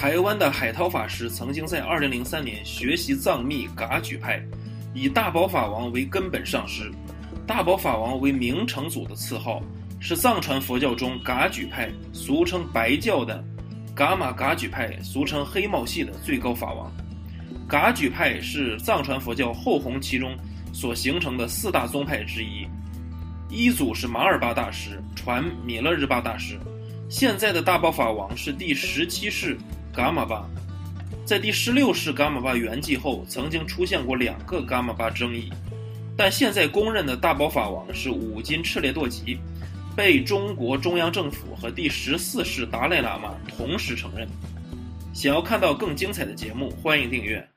台湾的海涛法师曾经在2003年学习藏密噶举派，以大宝法王为根本上师。大宝法王为明成祖的赐号，是藏传佛教中噶举派（俗称白教的噶玛噶举派，俗称黑帽系）的最高法王。噶举派是藏传佛教后弘期中所形成的四大宗派之一。一祖是马尔巴大师，传弥勒日巴大师。现在的大宝法王是第十七世伽玛巴。在第十六世噶玛巴圆寂后，曾经出现过两个伽玛巴争议。但现在公认的大宝法王是五金赤烈多吉，被中国中央政府和第十四世达赖喇嘛同时承认。想要看到更精彩的节目，欢迎订阅。